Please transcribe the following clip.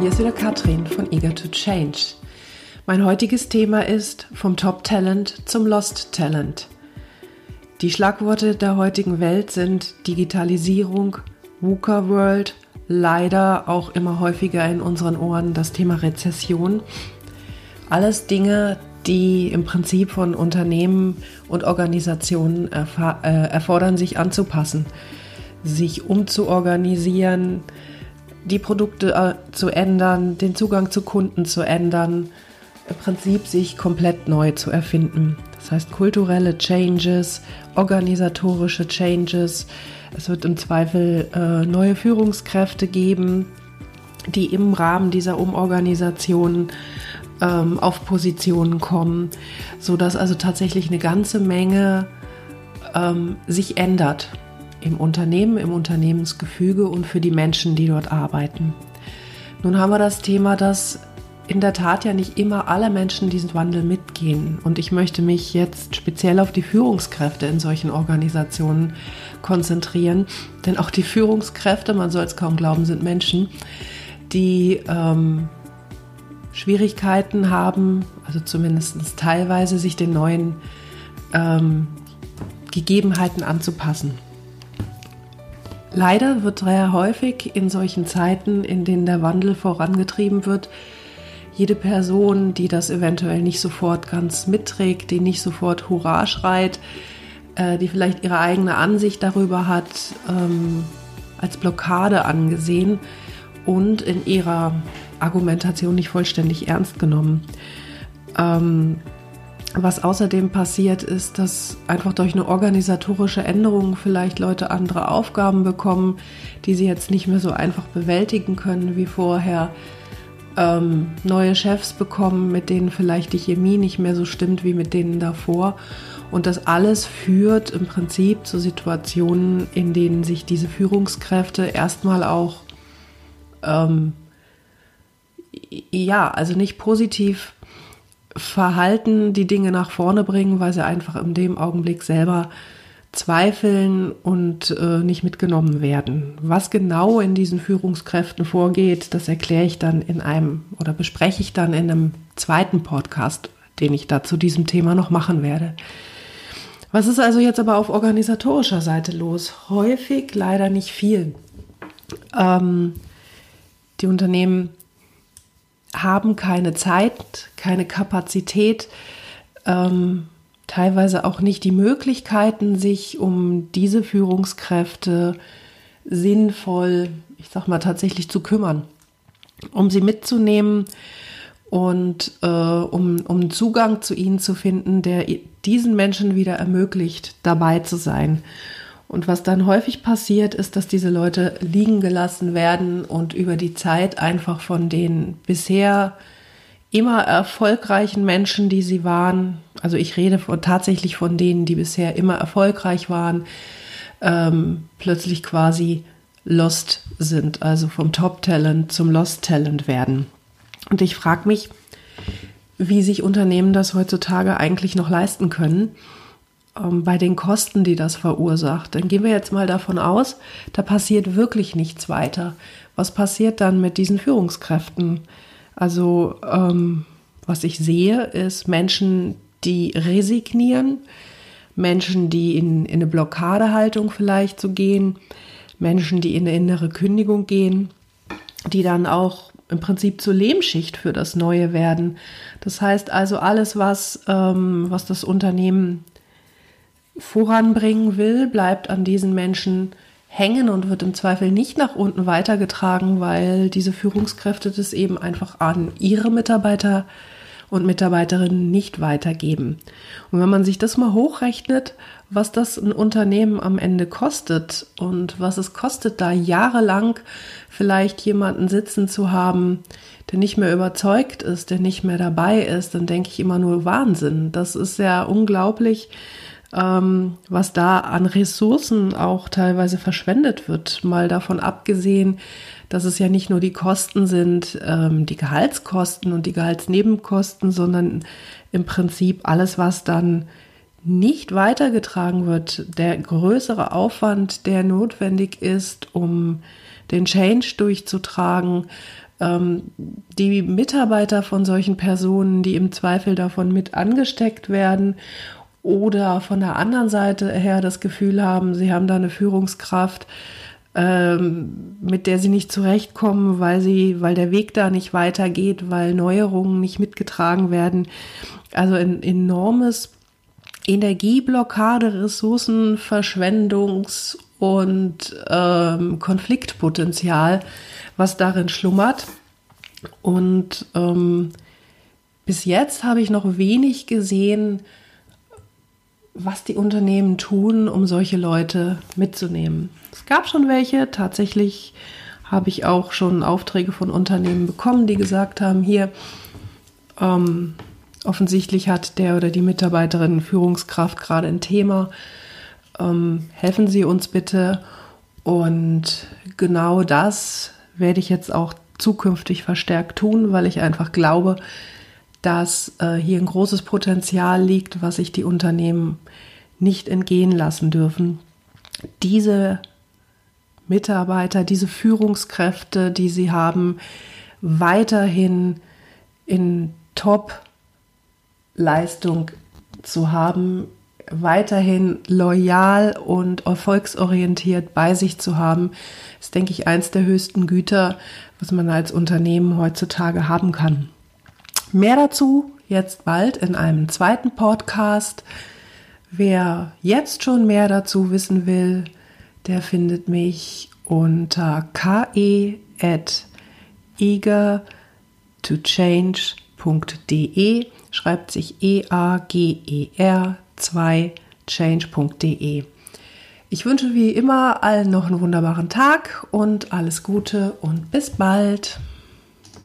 hier ist wieder Katrin von Eager to Change. Mein heutiges Thema ist vom Top Talent zum Lost Talent. Die Schlagworte der heutigen Welt sind Digitalisierung, VUCA World, leider auch immer häufiger in unseren Ohren das Thema Rezession. Alles Dinge, die im Prinzip von Unternehmen und Organisationen äh, erfordern, sich anzupassen, sich umzuorganisieren, die Produkte äh, zu ändern, den Zugang zu Kunden zu ändern, im Prinzip sich komplett neu zu erfinden. Das heißt kulturelle Changes, organisatorische Changes. Es wird im Zweifel äh, neue Führungskräfte geben, die im Rahmen dieser Umorganisation ähm, auf Positionen kommen, sodass also tatsächlich eine ganze Menge ähm, sich ändert im Unternehmen, im Unternehmensgefüge und für die Menschen, die dort arbeiten. Nun haben wir das Thema, dass in der Tat ja nicht immer alle Menschen diesen Wandel mitgehen. Und ich möchte mich jetzt speziell auf die Führungskräfte in solchen Organisationen konzentrieren. Denn auch die Führungskräfte, man soll es kaum glauben, sind Menschen, die ähm, Schwierigkeiten haben, also zumindest teilweise sich den neuen ähm, Gegebenheiten anzupassen. Leider wird sehr häufig in solchen Zeiten, in denen der Wandel vorangetrieben wird, jede Person, die das eventuell nicht sofort ganz mitträgt, die nicht sofort Hurra schreit, äh, die vielleicht ihre eigene Ansicht darüber hat, ähm, als Blockade angesehen und in ihrer Argumentation nicht vollständig ernst genommen. Ähm, was außerdem passiert ist, dass einfach durch eine organisatorische Änderung vielleicht Leute andere Aufgaben bekommen, die sie jetzt nicht mehr so einfach bewältigen können wie vorher ähm, neue Chefs bekommen, mit denen vielleicht die Chemie nicht mehr so stimmt wie mit denen davor. Und das alles führt im Prinzip zu Situationen, in denen sich diese Führungskräfte erstmal auch, ähm, ja, also nicht positiv verhalten, die Dinge nach vorne bringen, weil sie einfach in dem Augenblick selber zweifeln und äh, nicht mitgenommen werden. Was genau in diesen Führungskräften vorgeht, das erkläre ich dann in einem oder bespreche ich dann in einem zweiten Podcast, den ich da zu diesem Thema noch machen werde. Was ist also jetzt aber auf organisatorischer Seite los? Häufig leider nicht viel. Ähm, die Unternehmen haben keine Zeit, keine Kapazität, ähm, teilweise auch nicht die Möglichkeiten, sich um diese Führungskräfte sinnvoll, ich sag mal, tatsächlich zu kümmern, um sie mitzunehmen und äh, um, um Zugang zu ihnen zu finden, der diesen Menschen wieder ermöglicht, dabei zu sein. Und was dann häufig passiert, ist, dass diese Leute liegen gelassen werden und über die Zeit einfach von den bisher immer erfolgreichen Menschen, die sie waren, also ich rede von, tatsächlich von denen, die bisher immer erfolgreich waren, ähm, plötzlich quasi lost sind, also vom Top-Talent zum Lost-Talent werden. Und ich frage mich, wie sich Unternehmen das heutzutage eigentlich noch leisten können ähm, bei den Kosten, die das verursacht. Dann gehen wir jetzt mal davon aus, da passiert wirklich nichts weiter. Was passiert dann mit diesen Führungskräften? Also ähm, was ich sehe, ist Menschen, die resignieren, Menschen, die in, in eine Blockadehaltung vielleicht so gehen, Menschen, die in eine innere Kündigung gehen, die dann auch im Prinzip zur Lehmschicht für das Neue werden. Das heißt also, alles, was, ähm, was das Unternehmen voranbringen will, bleibt an diesen Menschen hängen und wird im Zweifel nicht nach unten weitergetragen, weil diese Führungskräfte das eben einfach an ihre Mitarbeiter und Mitarbeiterinnen nicht weitergeben. Und wenn man sich das mal hochrechnet, was das ein Unternehmen am Ende kostet und was es kostet, da jahrelang vielleicht jemanden sitzen zu haben, der nicht mehr überzeugt ist, der nicht mehr dabei ist, dann denke ich immer nur Wahnsinn. Das ist ja unglaublich, ähm, was da an Ressourcen auch teilweise verschwendet wird. Mal davon abgesehen, dass es ja nicht nur die Kosten sind, ähm, die Gehaltskosten und die Gehaltsnebenkosten, sondern im Prinzip alles, was dann nicht weitergetragen wird, der größere Aufwand, der notwendig ist, um den Change durchzutragen, ähm, die Mitarbeiter von solchen Personen, die im Zweifel davon mit angesteckt werden oder von der anderen Seite her das Gefühl haben, sie haben da eine Führungskraft, ähm, mit der sie nicht zurechtkommen, weil sie, weil der Weg da nicht weitergeht, weil Neuerungen nicht mitgetragen werden. Also ein enormes Energieblockade, Ressourcenverschwendungs- und ähm, Konfliktpotenzial, was darin schlummert. Und ähm, bis jetzt habe ich noch wenig gesehen, was die Unternehmen tun, um solche Leute mitzunehmen. Es gab schon welche, tatsächlich habe ich auch schon Aufträge von Unternehmen bekommen, die gesagt haben, hier, ähm, offensichtlich hat der oder die Mitarbeiterin Führungskraft gerade ein Thema, ähm, helfen Sie uns bitte. Und genau das werde ich jetzt auch zukünftig verstärkt tun, weil ich einfach glaube, dass äh, hier ein großes Potenzial liegt, was sich die Unternehmen nicht entgehen lassen dürfen. Diese Mitarbeiter, diese Führungskräfte, die sie haben, weiterhin in Top-Leistung zu haben, weiterhin loyal und erfolgsorientiert bei sich zu haben, ist, denke ich, eins der höchsten Güter, was man als Unternehmen heutzutage haben kann. Mehr dazu jetzt bald in einem zweiten Podcast. Wer jetzt schon mehr dazu wissen will, der findet mich unter ke.eager2change.de, schreibt sich E-A-G-E-R 2 change.de. Ich wünsche wie immer allen noch einen wunderbaren Tag und alles Gute und bis bald.